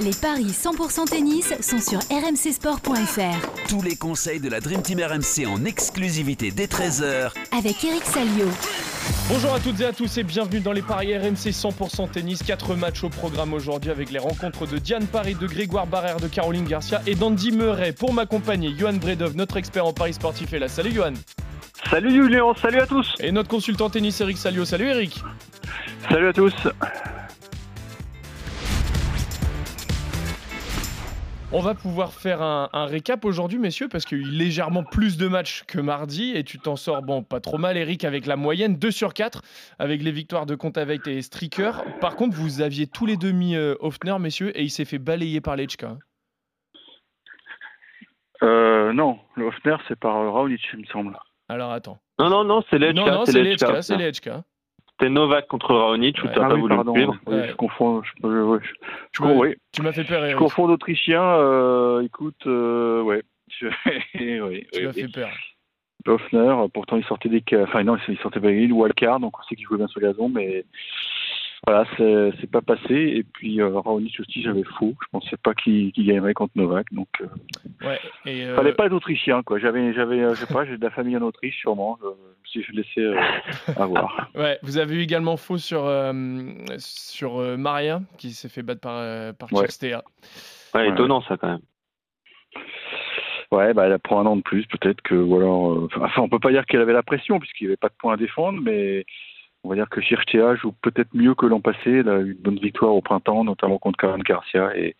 Les paris 100% tennis sont sur rmcsport.fr. Tous les conseils de la Dream Team RMC en exclusivité dès 13h Avec Eric Salio. Bonjour à toutes et à tous et bienvenue dans les paris RMC 100% tennis. 4 matchs au programme aujourd'hui avec les rencontres de Diane Paris, de Grégoire Barrère, de Caroline Garcia et d'Andy Murray. Pour m'accompagner, Johan Bredov, notre expert en paris sportif est là. Salut Johan. Salut Julien, salut à tous. Et notre consultant tennis Eric Salio. Salut Eric. Salut à tous. On va pouvoir faire un, récap aujourd'hui, messieurs, parce qu'il y a eu légèrement plus de matchs que mardi et tu t'en sors, bon, pas trop mal, Eric, avec la moyenne 2 sur 4, avec les victoires de Contaveit et Stricker. Par contre, vous aviez tous les deux mis euh, Hoffner, messieurs, et il s'est fait balayer par Lechka. Euh, non, le Hoffner, c'est par euh, Raonic, il me semble. Alors attends. Non, non, non, c'est Lechka. Non, non, c'est Lechka, c'est Lechka. C'était Novak contre Raonic ou t'as ah pas voulu pardon, suivre ouais. Je confonds. Je, je, je, tu m'as oui. Tu fait peur. Eric. Je confonds d'Autrichien. Euh, écoute, euh, ouais. tu m'as fait peur. Hoffner, pourtant il sortait des, enfin non, il sortait pas une wildcard, donc on sait qu'il jouait bien sur le gazon, mais voilà, c'est pas passé. Et puis euh, Raonic aussi, j'avais faux. Je pensais pas qu'il gagnerait contre Novak, donc. Euh, ouais. Et euh... Fallait pas être autrichien, quoi. J'avais, j'avais, euh, je sais pas, j'ai de la famille en Autriche, sûrement. Je, je laissé euh, avoir. ouais. Vous avez eu également faux sur sur Maria, qui s'est fait battre par par ouais. Ouais, étonnant ça quand même. Ouais, bah, elle prend un an de plus, peut-être que, ou alors, enfin, on peut pas dire qu'elle avait la pression, puisqu'il n'y avait pas de points à défendre, mais on va dire que Chirchea joue peut-être mieux que l'an passé. Elle a eu une bonne victoire au printemps, notamment contre Karen Garcia. Et,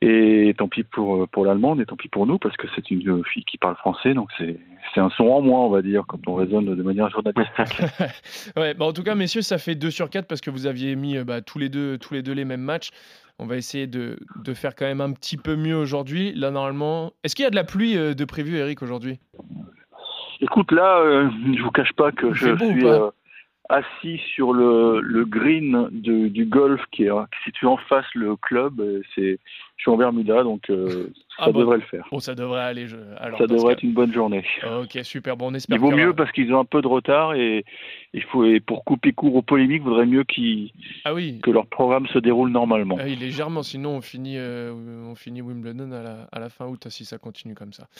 et tant pis pour, pour l'allemande et tant pis pour nous, parce que c'est une fille qui parle français. Donc c'est, c'est un son en moins, on va dire, quand on raisonne de manière journalistique. ouais, bah en tout cas, messieurs, ça fait 2 sur 4 parce que vous aviez mis bah, tous, les deux, tous les deux les mêmes matchs. On va essayer de, de faire quand même un petit peu mieux aujourd'hui. Là, normalement. Est-ce qu'il y a de la pluie euh, de prévu, Eric, aujourd'hui? Écoute, là, euh, je vous cache pas que je suis assis sur le, green du golf qui est situé en face le club. C'est, je suis en Bermuda, donc euh, ça ah devrait bon. le faire. Bon, ça devrait aller. Je... Alors, ça devrait que... être une bonne journée. Ok, super. Bon, on espère. Il vaut mieux parce qu'ils ont un peu de retard et il faut et pour couper court aux polémiques, vaudrait mieux ah oui. que leur programme se déroule normalement. Ah oui, légèrement. Sinon, on finit euh, on finit Wimbledon à la, à la fin août si ça continue comme ça.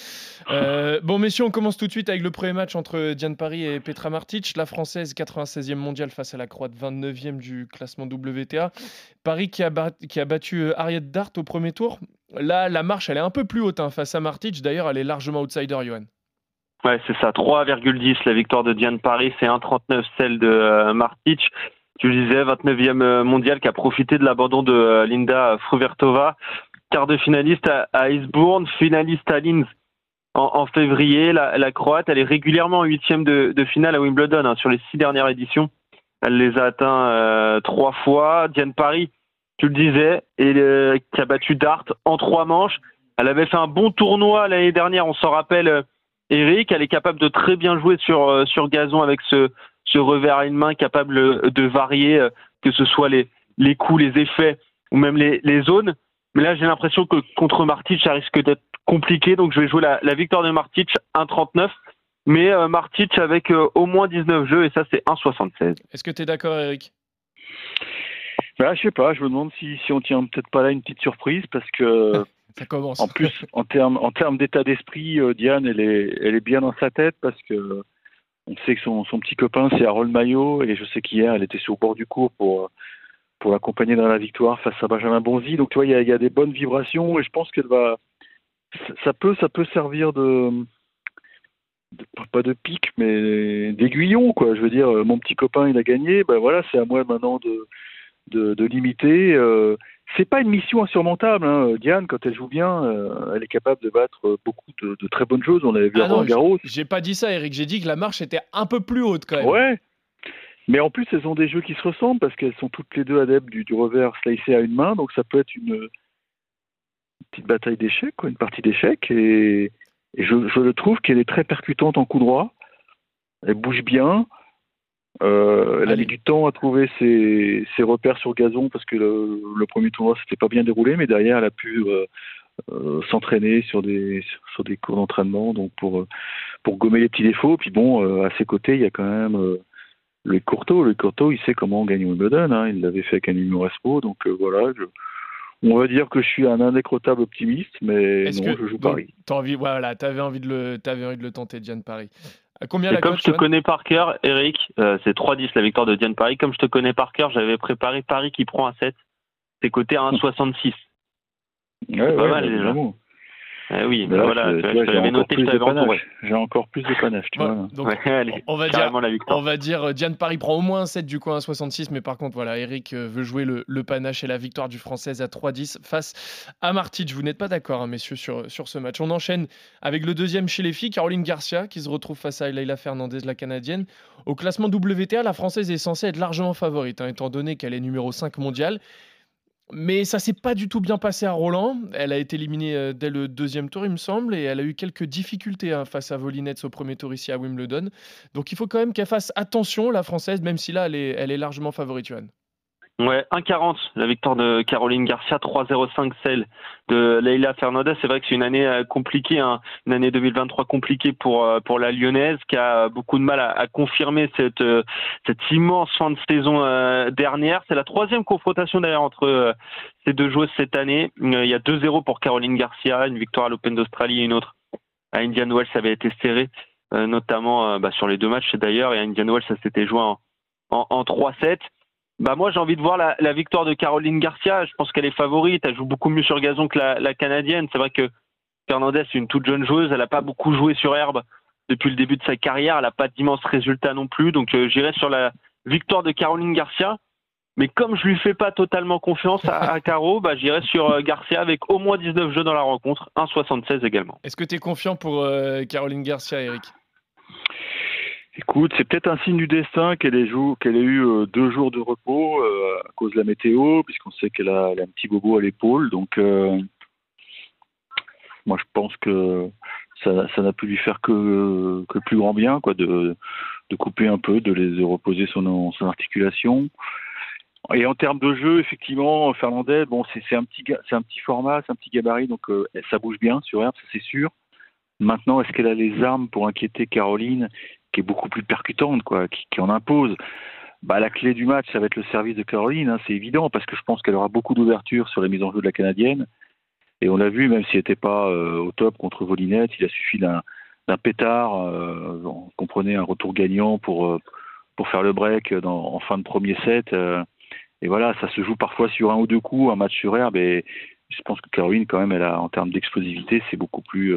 Euh, bon, messieurs, on commence tout de suite avec le premier match entre Diane Paris et Petra Martic. La française 96e mondiale face à la Croate 29e du classement WTA. Paris qui a, bat... qui a battu Ariette Dart au premier tour. Là, la marche, elle est un peu plus haute hein, face à Martic. D'ailleurs, elle est largement outsider, Johan. Ouais, c'est ça. 3,10 la victoire de Diane Paris, c'est 1,39 celle de euh, Martic. Tu le disais, 29e mondial qui a profité de l'abandon de euh, Linda Fruvertova. Quart de finaliste à, Eastbourne, finaliste à Linz en, février. La, la, Croate, elle est régulièrement en huitième de, de finale à Wimbledon hein, sur les six dernières éditions. Elle les a atteints euh, trois fois. Diane Paris, tu le disais, et euh, qui a battu Dart en trois manches. Elle avait fait un bon tournoi l'année dernière, on s'en rappelle, euh, Eric. Elle est capable de très bien jouer sur, euh, sur gazon avec ce, ce revers à une main, capable de varier, euh, que ce soit les, les coups, les effets ou même les, les zones. Mais là, j'ai l'impression que contre Martic, ça risque d'être compliqué. Donc, je vais jouer la, la victoire de Martic 1,39. Mais euh, Martic avec euh, au moins 19 jeux, et ça, c'est 1,76. Est-ce que tu es d'accord, Eric? Bah, je sais pas, je me demande si, si on tient peut-être pas là une petite surprise parce que ça commence. En plus, en termes en termes d'état d'esprit, euh, Diane, elle est elle est bien dans sa tête parce que on sait que son, son petit copain c'est Harold Maillot et je sais qu'hier elle était sur le bord du cours pour pour l'accompagner dans la victoire face à Benjamin Bonzi. Donc tu vois, il y a, il y a des bonnes vibrations et je pense qu'elle va ça peut ça peut servir de, de pas de pic mais d'aiguillon quoi. Je veux dire, mon petit copain il a gagné, ben voilà, c'est à moi maintenant de de, de limiter. Euh, c'est pas une mission insurmontable. Hein. Diane, quand elle joue bien, euh, elle est capable de battre beaucoup de, de très bonnes choses. On l'avait vu ah à Roland Garros. J'ai pas dit ça, Eric. J'ai dit que la marche était un peu plus haute quand même. Ouais. Mais en plus, elles ont des jeux qui se ressemblent parce qu'elles sont toutes les deux adeptes du, du revers slicé à une main. Donc ça peut être une, une petite bataille d'échecs, une partie d'échecs. Et, et je, je le trouve qu'elle est très percutante en coup droit. Elle bouge bien. Euh, elle a mis du temps à trouver ses, ses, repères sur gazon parce que le, le premier tournoi s'était pas bien déroulé, mais derrière elle a pu euh, euh, s'entraîner sur des sur des cours d'entraînement donc pour pour gommer les petits défauts. Puis bon, à ses côtés, il y a quand même le Courteau. Le Courteau, il sait comment gagner Wimbledon. Hein. Il l'avait fait avec un numéro Respo. Donc voilà, je- on va dire que je suis un indécrottable optimiste, mais non, que je joue donc, Paris. envie, voilà, t'avais envie de le, t'avais envie de le tenter, Diane Paris. À combien Et la comme cote, je te connais par cœur, Eric, euh, c'est 3-10 la victoire de Diane Paris. Comme je te connais par cœur, j'avais préparé Paris qui prend un 7. C'est coté à 1,66. Ouais, ouais, pas mal, bah, déjà. Eh oui, Mais là, voilà, je- je l'avais noté, je plus de t'avais entouré. panache. J'ai encore plus de panache, tu vois. donc, Ouais, allez, on va dire, carrément la victoire. on va dire euh, Diane Paris prend au moins un 7 du coup à 1,66, mais par contre, voilà, Eric euh, veut jouer le, le panache et la victoire du Française à 3,10 face à Martich. Vous n'êtes pas d'accord, hein, messieurs, sur, sur ce match. On enchaîne avec le deuxième chez les filles, Caroline Garcia, qui se retrouve face à Leila Fernandez, la Canadienne. Au classement WTA, la Française est censée être largement favorite, hein, étant donné qu'elle est numéro 5 mondial. Mais ça s'est pas du tout bien passé à Roland. Elle a été éliminée euh, dès le deuxième tour, il me semble, et elle a eu quelques difficultés hein, face à Volinets au premier tour ici à Wimbledon. Donc il faut quand même qu'elle fasse attention, la française, même si là, elle est, largement favorite. Ouais, 1,40 la victoire de Caroline Garcia, 3,05 celle de Leila Fernandez. C'est vrai que c'est une année euh, compliquée, hein, une année 2023 compliquée pour euh, pour la Lyonnaise qui a beaucoup de mal à, confirmer cette euh, cette immense fin de saison euh, dernière. C'est la troisième confrontation d'ailleurs entre euh, ces deux joueuses cette année. Euh, Il y a 2-0 pour Caroline Garcia, une victoire à l'Open d'Australie et une autre à Indian Wells. Ça avait été serré, euh, notamment euh, bah, sur les deux matchs d'ailleurs. Et à Indian Wells, ça s'était joué en, en, en 3-7. Bah moi j'ai envie de voir la, victoire de Caroline Garcia. Je pense qu'elle est favorite. Elle joue beaucoup mieux sur gazon que la, canadienne. C'est vrai que Fernandez c'est une toute jeune joueuse. Elle n'a pas beaucoup joué sur herbe depuis le début de sa carrière. Elle n'a pas d'immenses résultats non plus. Donc euh, j'irai sur la victoire de Caroline Garcia. Mais comme je lui fais pas totalement confiance à, à Caro, bah j'irai sur euh, Garcia avec au moins 19 jeux dans la rencontre, 1,76 également. Est-ce que tu es confiant pour euh, Caroline Garcia, Eric? Écoute, c'est peut-être un signe du destin qu'elle ait, eu euh, deux jours de repos euh, à cause de la météo, puisqu'on sait qu'elle a, un petit bobo à l'épaule. Donc, euh, moi, je pense que ça, n'a pu lui faire que, que plus grand bien, quoi, de, couper un peu, de les reposer son, articulation. Et en termes de jeu, effectivement, Fernandez, bon, c'est un petit, c'est un petit format, c'est un petit gabarit, donc ça bouge bien sur herbe, ça c'est sûr. Maintenant, est-ce qu'elle a les armes pour inquiéter Caroline qui est beaucoup plus percutante, quoi, qui, en impose. Bah, la clé du match, ça va être le service de Caroline, hein, c'est évident, parce que je pense qu'elle aura beaucoup d'ouverture sur la mise en jeu de la Canadienne. Et on l'a vu, même s'il n'était pas euh, au top contre Volinette, il a suffi d'un pétard, euh, on comprenait un retour gagnant pour, euh, pour faire le break en fin de premier set. euh, et voilà, ça se joue parfois sur un ou deux coups, un match sur herbe. Et je pense que Caroline, quand même, elle a, en termes d'explosivité, c'est beaucoup plus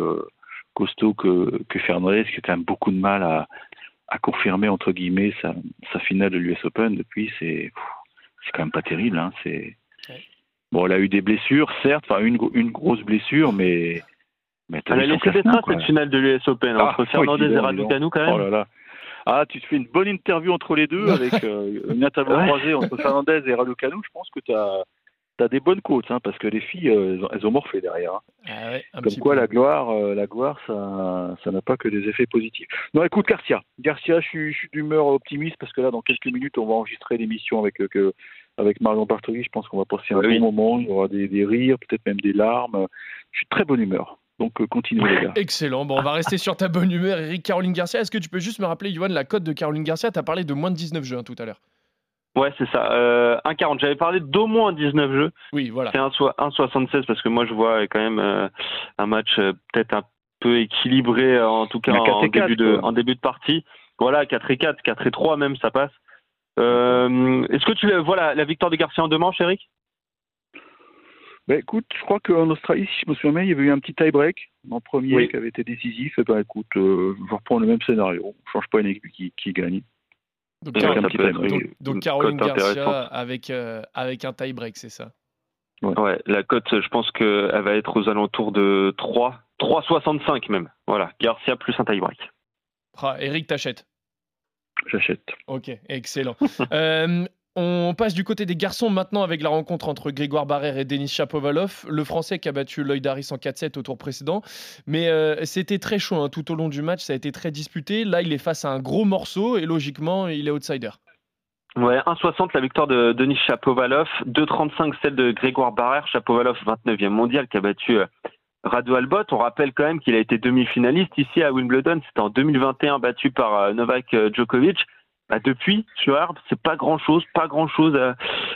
costaud que, que Fernandez, qui a quand même beaucoup de mal à, à confirmer, entre guillemets, sa, sa finale de l'US Open. Depuis, c'est c'est quand même pas terrible. Hein, c'est... Ouais. Bon, elle a eu des blessures, certes, enfin une, une grosse blessure, mais. mais Elle a laissé des traces quoi. cette finale de l'US Open Ah, entre oui, Fernandez et Raducanu quand même. Oh là là. Ah, tu te fais une bonne interview entre les deux avec euh, une interview Ouais. croisée entre Fernandez et Raducanu. Je pense que tu as, des bonnes côtes, hein, parce que les filles, euh, elles, ont, elles ont morflé derrière. hein. Ah ouais, un Comme petit quoi, peu. la gloire, euh, la gloire, ça, ça n'a pas que des effets positifs. Non, écoute, Garcia. Garcia, je suis, je suis d'humeur optimiste parce que là, dans quelques minutes, on va enregistrer l'émission avec, euh, que, avec Marion Bartoli. Je pense qu'on va passer un Oui. bon moment. Il y aura des, des rires, peut-être même des larmes. Je suis de très bonne humeur. Donc, euh, continuez, les gars. Excellent. Bon, on va rester sur ta bonne humeur, Eric. Caroline Garcia, est-ce que tu peux juste me rappeler, Johan, la cote de Caroline Garcia? Tu as parlé de moins de 19 jeux hein, tout à l'heure. Ouais, c'est ça. Euh, 1,40. J'avais parlé d'au moins 19 jeux. Oui, voilà. C'est 1,so- 1,76 parce que moi je vois quand même euh, un match euh, peut-être un peu équilibré, euh, en tout cas en, 4 et 4, début de, en début de partie. Voilà, 4 et 4, 4 et 3 même, ça passe. Euh, Est-ce que tu vois la, la victoire de Garcia en deux manches, Eric? Ben, écoute, je crois qu'en Australie, si je me souviens bien, il y avait eu un petit tie-break en premier Oui. qui avait été décisif. Et ben, écoute, euh, je reprends le même scénario. Je change pas une équipe qui, qui gagne. Donc, Ouais, être Caroline Garcia avec, euh, avec un tie-break, c'est ça? Ouais, la cote, je pense qu'elle va être aux alentours de 3, 3,65 même. Voilà, Garcia plus un tie-break. Ah, Eric, t'achètes? J'achète. Ok, excellent. Euh, on passe du côté des garçons maintenant avec la rencontre entre Grégoire Barrère et Denis Chapovalov. Le Français qui a battu Lloyd Harris en 4-7 au tour précédent. Mais euh, c'était très chaud hein, tout au long du match, ça a été très disputé. Là, il est face à un gros morceau et logiquement, il est outsider. Ouais, 1,60 la victoire de Denis Chapovalov, 2,35 celle de Grégoire Barrère, Chapovalov 29e mondial qui a battu euh, Radu Albot. On rappelle quand même qu'il a été demi-finaliste ici à Wimbledon. C'était en 2021 battu par euh, Novak Djokovic. Bah, depuis, sur herbe, c'est pas grand chose, pas grand chose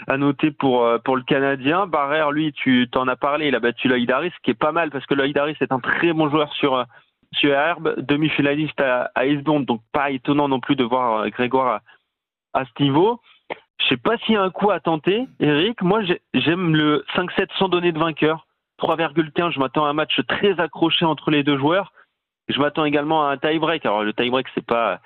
à, noter pour, euh, pour le Canadien. Barrère, lui, tu t'en as parlé, il a battu Lloyd Harris, ce qui est pas mal parce que Lloyd Harris est un très bon joueur sur, sur herbe, demi-finaliste à, à donc pas étonnant non plus de voir Grégoire à, à ce niveau. Je sais pas s'il y a un coup à tenter, Eric. Moi, j'aime le 5-7 sans donner de vainqueur. 3,15, je m'attends à un match très accroché entre les deux joueurs. Je m'attends également à un tie-break. Alors le tie-break, c'est pas,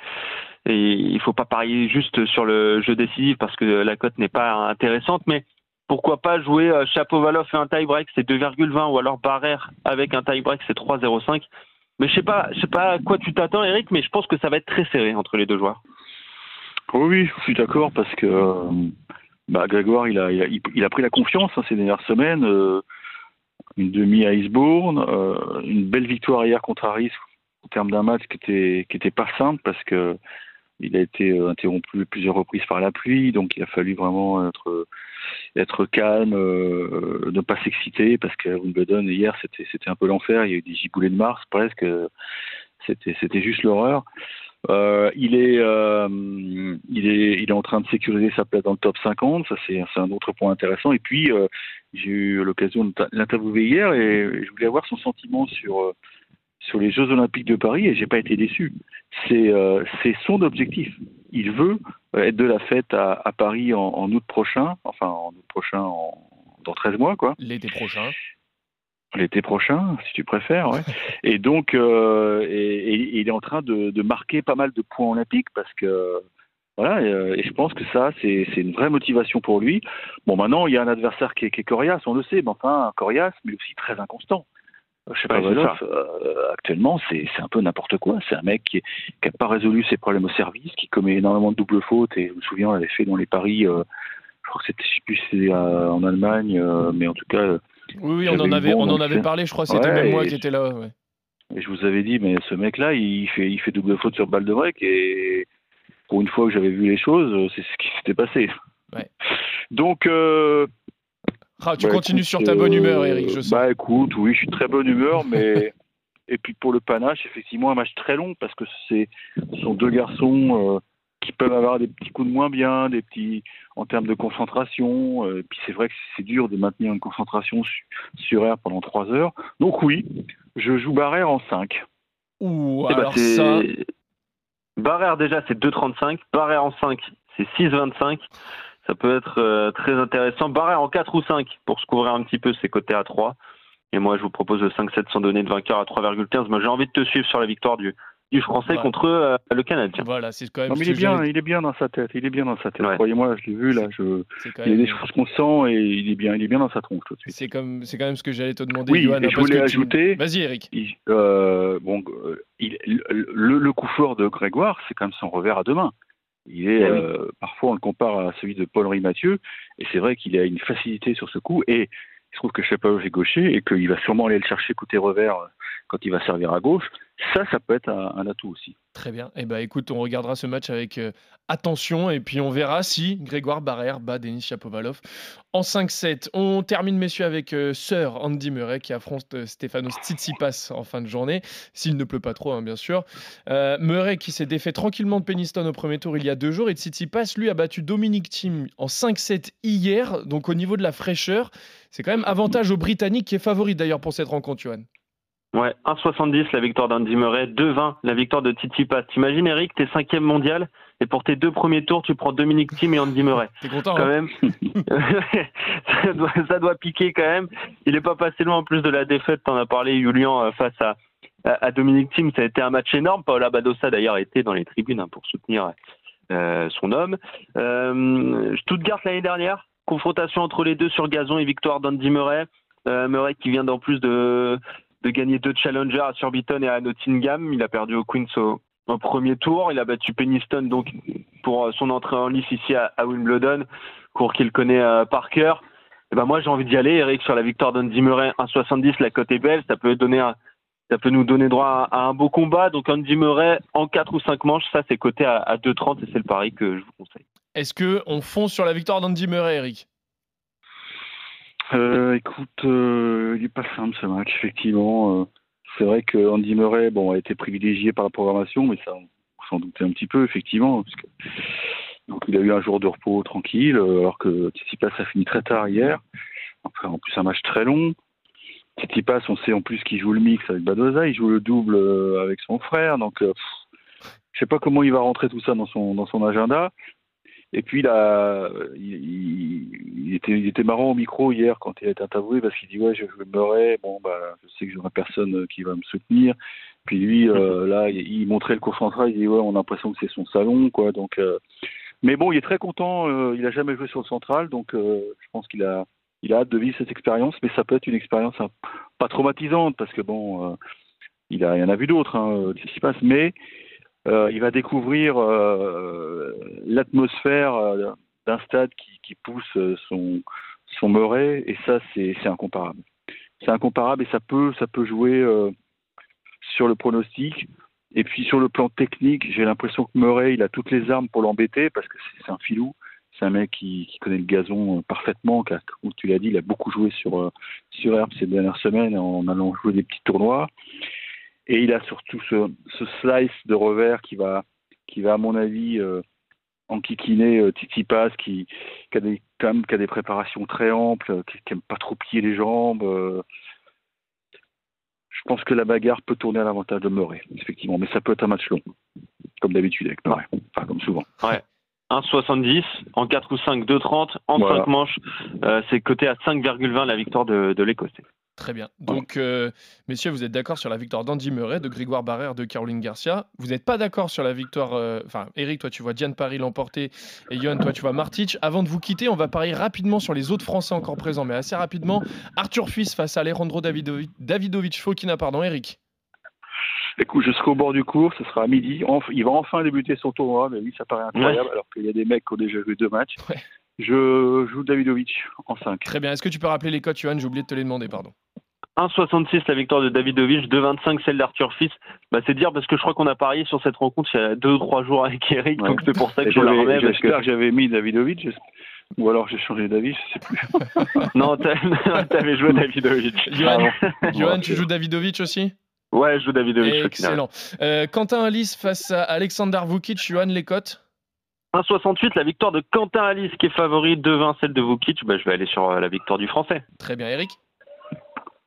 et il faut pas parier juste sur le jeu décisif parce que la cote n'est pas intéressante, mais pourquoi pas jouer euh, Chapeau-Valoff et un tie-break, c'est 2,20 ou alors Barrère avec un tie-break, c'est 3,05. Mais je sais pas, je sais pas à quoi tu t'attends, Eric, mais je pense que ça va être très serré entre les deux joueurs. Oui, je suis d'accord parce que euh, bah, Grégoire, il a, pris la confiance hein, ces dernières semaines. Euh, une demi à Eastbourne, euh, une belle victoire hier contre Harris en termes d'un match qui était, qui était pas simple parce que il a été interrompu plusieurs reprises par la pluie, donc il a fallu vraiment être, calme, ne pas s'exciter parce qu'à Wimbledon hier c'était, un peu l'enfer, il y a eu des giboulées de Mars presque, c'était, juste l'horreur. Euh, il, est, euh, il, est, il est en train de sécuriser sa place dans le top 50, ça c'est un autre point intéressant. Et puis, euh, j'ai eu l'occasion de l'interviewer hier et je voulais avoir son sentiment sur, sur les Jeux Olympiques de Paris et j'ai pas été déçu. C'est son objectif. Il veut être de la fête à, à Paris en, en, août prochain, enfin en août prochain, en, dans 13 mois, quoi. L'été prochain l'été prochain, si tu préfères. Ouais. et donc, euh, et, il est en train de, de, marquer pas mal de points olympiques parce que voilà. Et, je pense que ça, c'est une vraie motivation pour lui. Bon, maintenant, il y a un adversaire qui est, qui est coriace, on le sait, mais enfin, coriace, mais aussi très inconstant. Je sais pas, euh, actuellement, c'est un peu n'importe quoi. C'est un mec qui n'a pas résolu ses problèmes au service, qui commet énormément de doubles fautes. Et je me souviens, on l'avait fait dans les paris. Euh, je crois que c'était, je sais plus, c'est en Allemagne, mais en tout cas, oui, oui on en avait, on en avait parlé, je crois, c'était même moi qui étais là. Et je vous avais dit, mais ce mec-là, il fait, il fait double faute sur balle de break, et pour une fois que j'avais vu les choses, c'est ce qui s'était passé. Donc. Euh, ah, tu bah, continues sur ta bonne humeur, Eric, je sais. Bah écoute, oui, je suis très bonne humeur, mais. et puis pour le panache, effectivement, un match très long, parce que c'est, ce sont deux garçons. Euh, qui peuvent avoir des petits coups de moins bien, des petits en termes de concentration. Euh, puis c'est vrai que c'est dur de maintenir une concentration sur air pendant 3 heures. Donc oui, je joue Barrère en 5. Ouh, eh ben, alors ça... Barrère déjà c'est 2,35, Barrère en 5 c'est 6,25. Ça peut être euh, très intéressant. Barrère en 4 ou 5 pour se couvrir un petit peu ses côtés à 3. Et moi je vous propose le 5-7 sans donner de vainqueur à 3,15. Moi j'ai envie de te suivre sur la victoire du, du français contre euh, le Canadien. Voilà, c'est quand même. il est bien, il est bien dans sa tête. Il est bien dans sa tête. Croyez-moi, je l'ai vu là. Je... Il y a des choses qu'on sent et il est bien, il est bien dans sa tronche tout de suite. C'est comme, c'est quand même ce que j'allais te demander. Oui, et je voulais ajouter. Vas-y, Eric. Euh, bon, il, le, le, coup fort de Grégoire, c'est quand même son revers à deux mains. Il est, eh parfois, on le compare à celui de Paul-Henri Mathieu, et c'est vrai qu'il a une facilité sur ce coup. Et il se trouve que Chapeau est gaucher et qu'il va sûrement aller le chercher côté revers quand il va servir à gauche. Ça, ça peut être un, atout aussi. Très bien. Eh ben, écoute, on regardera ce match avec euh, attention et puis on verra si Grégoire Barrère bat Denis Chapovalov en 5-7. On termine, messieurs, avec euh, Sir Andy Murray qui affronte euh, Stefanos Tsitsipas en fin de journée, s'il ne pleut pas trop, hein, bien sûr. Murray qui s'est défait tranquillement de Peniston au premier tour il y a deux jours et Tsitsipas, lui, a battu Dominic Thiem en 5-7 hier. Donc au niveau de la fraîcheur, c'est quand même avantage aux Britanniques qui est favori d'ailleurs pour cette rencontre, Johan. Ouais, 1,70 la victoire d'Andy Murray, 2,20 la victoire de Titi Pass. T'imagines Eric, t'es cinquième mondial et pour tes deux premiers tours, tu prends Dominique Thiem et Andy Murray. T'es content quand hein même ça, doit, ça, doit, piquer quand même. Il est pas passé loin en plus de la défaite. T'en as parlé, Julian, euh, face à, à, Dominique Thiem. Ça a été un match énorme. Paola Badosa d'ailleurs était dans les tribunes hein, pour soutenir euh, son homme. Euh, Stuttgart l'année dernière, confrontation entre les deux sur gazon et victoire d'Andy Murray. Euh, Murray qui vient d'en plus de de gagner deux challengers à Surbiton et à Nottingham. Il a perdu au Queens au, premier tour. Il a battu Peniston donc pour euh, son entrée en lice ici à, Wimbledon, cours qu'il connaît euh, par cœur. Et ben moi j'ai envie d'y aller, Eric, sur la victoire d'Andy Murray 1,70, la cote est belle, ça peut donner ça peut nous donner droit à, un beau combat. Donc Andy Murray en 4 ou 5 manches, ça c'est coté à, à 2,30 et c'est le pari que je vous conseille. Est-ce que on fonce sur la victoire d'Andy Murray, Eric? Euh, écoute, euh, il n'est pas simple ce match, effectivement. Euh, c'est vrai que Andy Murray a été privilégié par la programmation, mais ça, on s'en doutait un petit peu, effectivement. Donc il a eu un jour de repos tranquille, alors que Tsitsipas a fini très tard hier. En plus, un match très long. Tsitsipas, on sait en plus qu'il joue le mix avec Badoza, il joue le double avec son frère. Donc, je sais pas comment il va rentrer tout ça dans son agenda. Et puis, là, il, il- était, il était marrant au micro hier quand il a été interviewé parce qu'il dit Ouais, je joue Murray. Bon, bah, je sais que j'aurai personne qui va me soutenir. Puis lui, euh, là, il, il montrait le cours central. Il dit Ouais, on a l'impression que c'est son salon, quoi. Donc, euh, mais bon, il est très content. euh, il a jamais joué sur le central, donc je pense qu'il a, il a hâte de vivre cette expérience. Mais ça peut être une expérience hein, pas traumatisante parce que bon, il a, il y en a vu d'autres, hein, ce qui se passe. Mais il va découvrir euh, l'atmosphère euh, d'un stade qui, pousse euh, son, son et ça, c'est incomparable. C'est incomparable et ça peut, ça peut jouer euh, sur le pronostic. Et puis sur le plan technique, j'ai l'impression que Murray, il a toutes les armes pour l'embêter parce que c'est un filou. C'est un mec qui, connaît le gazon euh, parfaitement. Qui a, tu l'as dit, il a beaucoup joué sur, euh, sur herbe ces dernières semaines en allant jouer des petits tournois. Et il a surtout ce, ce slice de revers qui va, qui va à mon avis, euh, enquiquiner euh, Titi Paz, qui, qui, a des, quand même, qui a des préparations très amples, qui n'aime pas trop plier les jambes. euh. je pense que la bagarre peut tourner à l'avantage de Murray, effectivement. Mais ça peut être un match long, comme d'habitude avec Murray. Enfin, comme souvent. 1,70 en 4 ou 5, 2,30 en Voilà. 5 manches. Euh, c'est coté à 5,20 la victoire de, de l'Écossais. Très bien. Donc, euh, messieurs, vous êtes d'accord sur la victoire d'Andy Murray, de Grégoire Barrère, de Caroline Garcia. Vous n'êtes pas d'accord sur la victoire. euh, Enfin, Eric, toi, tu vois Diane Paris l'emporter. Et Johan, toi, tu vois Martic. Avant de vous quitter, on va parier rapidement sur les autres Français encore présents, mais assez rapidement. Arthur Fils face à Alejandro Davidovic, Davidovich Fokina, pardon, Eric. Écoute, je serai au bord du cours, ce sera à midi. Enf- il va enfin débuter son tournoi, mais oui, ça paraît incroyable, alors qu'il y a des mecs qui ont déjà joué deux matchs. Ouais. Je joue Davidovic en 5. Très bien. Est-ce que tu peux rappeler les codes, Johan? J'ai oublié de te les demander, pardon. 1,66 la victoire de Davidovic, 2,25 celle d'Arthur Fils. Bah, c'est dire parce que je crois qu'on a parié sur cette rencontre il y a 2-3 jours avec Eric, Ouais. donc c'est pour ça que je la J'avais- remets. J'espère que... que j'avais mis Davidovic, ou alors j'ai changé d'avis, je sais plus. Non, t'avais joué Davidovic. Johan, Ah tu joues Davidovic aussi? Ouais, je joue Davidovic. Excellent. Euh, Quentin Alice face à Alexander Vukic, Johan, les cotes 1,68 la victoire de Quentin Alice qui est favori, 2,20 celle de Vukic. Bah, je vais aller sur euh, la victoire du Français. Très bien, Eric?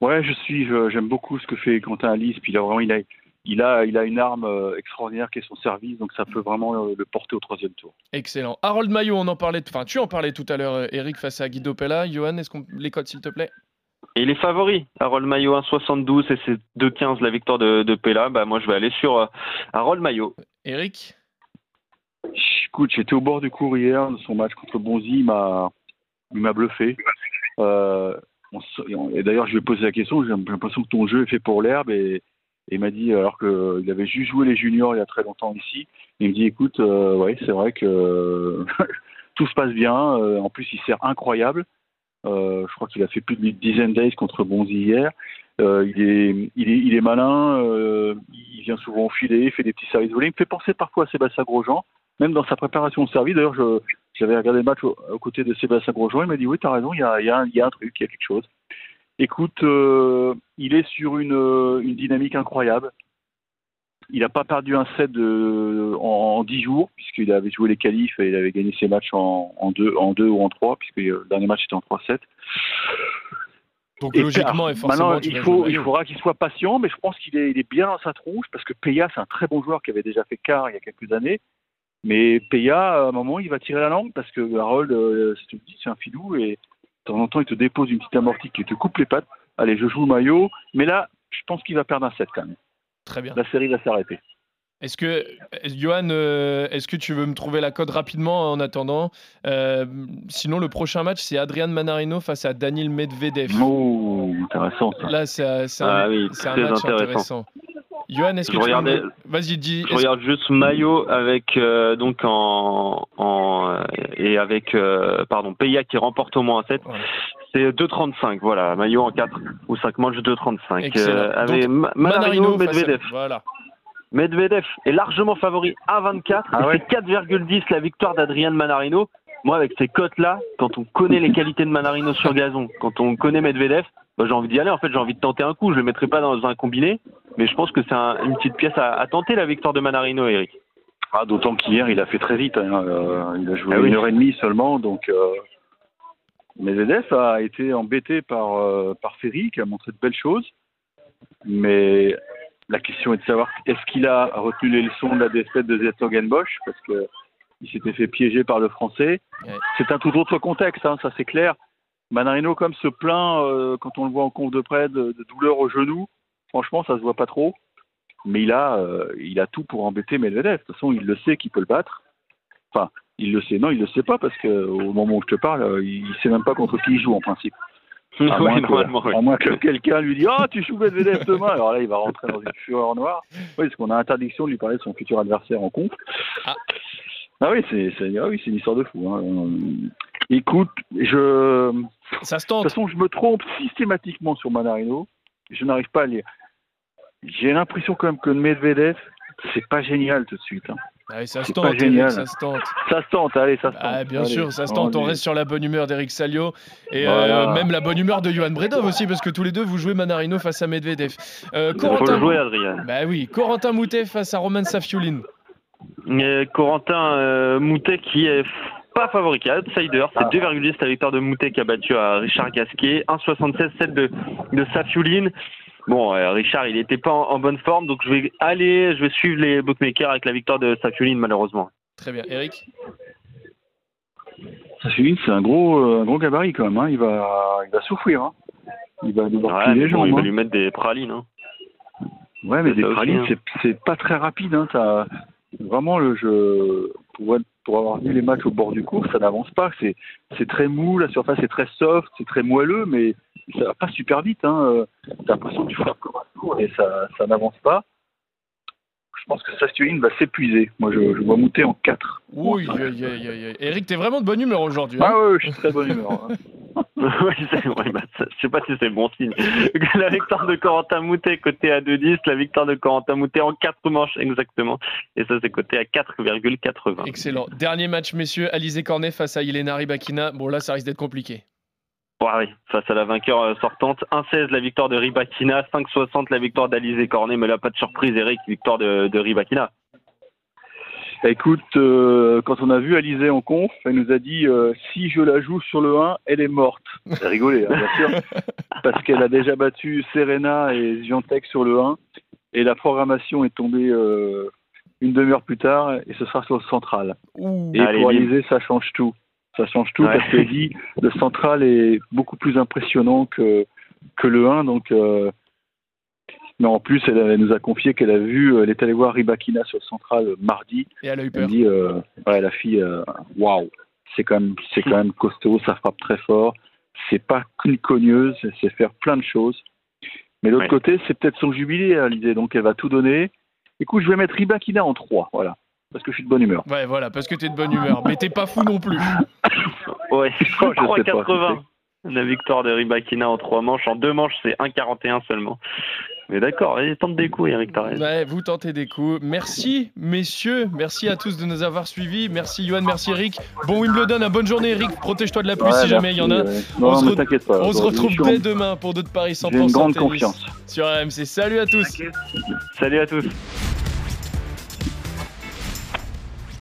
Ouais, je suis, je- j'aime beaucoup ce que fait Quentin Alice, puis il a vraiment, il a, il a, il a une arme euh, extraordinaire qui est son service, donc ça peut vraiment le porter au troisième tour. Excellent. Harold Maillot, on en parlait, enfin tu en parlais tout à l'heure, euh, Eric face à Guido Pella. Johan, est-ce qu'on les s'il te plaît? Et il est favori. Harold Maillot 1,72 et c'est 2,15 la victoire de, de Pella. Bah, moi, je vais aller sur euh, Harold Maillot. Eric? Écoute, j'étais au bord du cours hier, de son match contre Bonzi, il m'a, il m'a bluffé. Euh, et d'ailleurs, je lui ai posé la question, j'ai l'impression que ton jeu est fait pour l'herbe, et, il m'a dit, alors qu'il avait juste joué les juniors il y a très longtemps ici, il me dit, écoute, euh, ouais, c'est vrai que tout se passe bien, euh, en plus il sert incroyable. Euh, je crois qu'il a fait plus d'une dizaine d'aces contre Bonzi hier. Il, est, il, est, il est malin, il vient souvent au filet, il fait des petits services volés. Il me fait penser parfois à Sébastien Grosjean, même dans sa préparation de service. D'ailleurs, je, j'avais regardé le match au- aux côtés de Sébastien Grosjean. Il m'a dit Oui, tu as raison, il y a, il y, a un- il y a un truc, il y a quelque chose. Écoute, euh, il est sur une, euh, une dynamique incroyable. Il n'a pas perdu un set de, en, en 10 jours, puisqu'il avait joué les qualifs et il avait gagné ses matchs en, en, deux, en deux ou en trois, puisque le dernier match était en 3-7. Donc Et logiquement et forcément, il, faut, il faudra qu'il soit patient, mais je pense qu'il est, il est bien dans sa tronche parce que Peya, c'est un très bon joueur qui avait déjà fait quart il y a quelques années. Mais Peya, à un moment, il va tirer la langue parce que Harold, euh, c'est un filou et de temps en temps, il te dépose une petite amortie qui te coupe les pattes. Allez, je joue le maillot, mais là, je pense qu'il va perdre un set quand même. Très bien. La série va s'arrêter. Est-ce que, Johan, euh, est-ce que tu veux me trouver la code rapidement en attendant? Euh, Sinon, le prochain match, c'est Adrian Manarino face à Daniil Medvedev. Oh, intéressant ça. Là, c'est un, un- Ah oui, un très match intéressant. intéressant. Johan, est-ce que Je tu veux regardais- me- Vas-y, dis. Je regarde juste Maillot avec euh, donc en, en euh, et avec euh, pardon Peya qui remporte au moins un 7. Voilà. C'est 2,35 voilà Maillot en 4 ou 5 matchs 2,35. Excellent. Euh, avec Donc, Ma- Manarino, à- Medvedev. Voilà. Medvedev est largement favori à 24 Ah et ouais c'est 4,10 la victoire d'Adrian Manarino. moi, avec ces cotes-là, quand on connaît les qualités de Manarino sur gazon, quand on connaît Medvedev, bah, j'ai envie d'y aller. En fait, j'ai envie de tenter un coup. Je le mettrai pas dans un combiné, mais je pense que c'est un- une petite pièce à, à tenter la victoire de Manarino, Eric. Ah, D'autant qu'hier, il a fait très vite. hein, euh, il a joué Ah oui. une heure et demie seulement. Donc, euh, Medvedev a été embêté par, euh, par Ferry, qui a montré de belles choses. Mais la question est de savoir est-ce qu'il a retenu les leçons de la défaite de Zettogenbosch Parce que il s'était fait piéger par le français. Ouais. C'est un tout autre contexte, hein, ça c'est clair. Manarino, comme se plaint euh, quand on le voit en conf de près de, de douleur au genou, franchement, ça se voit pas trop. Mais il a, euh, il a tout pour embêter Medvedev. De toute façon, il le sait qu'il peut le battre. Enfin, il le sait. Non, il le sait pas parce que au moment où je te parle, euh, il sait même pas contre qui il joue en principe. À moins, que, oui. à moins que quelqu'un lui dise Ah, tu joues Medvedev demain. Alors là, il va rentrer dans une fureur noire. Oui, parce qu'on a interdiction de lui parler de son futur adversaire en conf. Ah. Ah oui, c'est c'est- ah oui, c'est une histoire de fou. hein. Euh, Écoute, je. De Ça se toute tente. façon, je me trompe systématiquement sur Manarino. Je n'arrive pas à lire. J'ai l'impression quand même que Medvedev, c'est pas génial tout de suite. hein. Ah oui, ça se tente, Eric, ça se tente. Ça se tente, allez, ça se tente. Ah, bien Allez, sûr, ça se tente. On allez. reste sur la bonne humeur d'Eric Salio et Voilà. euh, même la bonne humeur de Johan Bredov aussi, parce que tous les deux vous jouez Manarino face à Medvedev. Euh, Il faut Corentin, le jouer, Adrien. bah oui, Corentin Moutet face à Roman Safiulin. Et Corentin euh, Moutet qui est pas favori, qui est outsider. C'est Ah. 2,10 la victoire de Moutet qui a battu à Richard Gasquet. 1,76 celle de, de Safiuline. Bon, euh, Richard, il n'était pas en, en bonne forme, donc je vais aller, je vais suivre les bookmakers avec la victoire de Safiuline, malheureusement. Très bien. Eric Safiuline, c'est un gros, euh, un gros gabarit quand même. hein. Il, va, il va souffrir. hein. Il va devoir Ouais, bon, il va hein. lui mettre des pralines. Hein. Ouais, mais des pralines, hein. c'est pas très rapide. Hein. T'as- Vraiment, le jeu, pour, avoir vu les matchs au bord du cours, ça n'avance pas. C'est très mou, la surface est très soft, c'est très moelleux, mais ça va pas super vite. Hein. T'as l'impression que tu frappes comme un tour et ça, ça n'avance pas. Je pense que Sastuline va s'épuiser. Moi, je, je vois monter en 4. Oui, aïe, aïe, aïe, aïe. Eric, t'es vraiment de bonne humeur aujourd'hui. hein Ah ouais, je suis très bonne humeur. hein. oui, bah, ça- je sais pas si c'est bon signe. La victoire de Corentin Moutet côté à 2,10, la victoire de Corentin Moutet en 4 manches exactement. Et ça, c'est côté à 4,80. Excellent. Dernier match, messieurs. Alizé Cornet face à Ilena Rybakina. Bon, là, ça risque d'être compliqué. Ouais, oui, face à la vainqueur euh, sortante. 1,16 la victoire de Ribakina, 5,60 la victoire d'Alizé Cornet, mais là, pas de surprise, Eric, victoire de, de Ribakina. Écoute, euh, quand on a vu Alizé en conf, elle nous a dit euh, si je la joue sur le 1, elle est morte. Elle rigolé, hein, bien sûr, parce qu'elle a déjà battu Serena et Zviantec sur le 1, et la programmation est tombée euh, une demi-heure plus tard, et ce sera sur le central. Ouh. Et Allez, pour. Alizé, ça change tout. Ça change tout Ouais. parce qu'elle dit le central est beaucoup plus impressionnant que, que le 1, donc. euh, mais en plus, elle, elle nous a confié qu'elle a vu, elle est allée voir Ribakina sur le central mardi, Et elle a eu elle peur. dit, euh, ouais, la fille, euh, waouh, c'est quand même, c'est quand même costaud, ça frappe très fort. C'est pas qu'une cogneuse, elle sait faire plein de choses. Mais de l'autre Ouais. côté, c'est peut-être son jubilé à l'idée, donc elle va tout donner. Écoute, je vais mettre Ribakina en 3, voilà, parce que je suis de bonne humeur. Ouais, voilà, parce que t'es de bonne humeur. Mais t'es pas fou non plus. Ouais, je sais pas, 3,80 la victoire de Ribakina en 3 manches. En 2 manches, c'est 1,41 seulement. Mais d'accord, il tente des coups, Eric, raison. Ouais, vous tentez des coups. Merci, messieurs. Merci à tous de nous avoir suivis. Merci, Johan. Merci, Eric. Bon Wimbledon, à bonne journée, Eric. Protège-toi de la pluie Ouais, si jamais il y en a. ouais. Non, On se re- pas. On se retrouve dès demain pour d'autres paris 100% J'ai une grande confiance. sur RMC. Salut à tous. Salut à tous.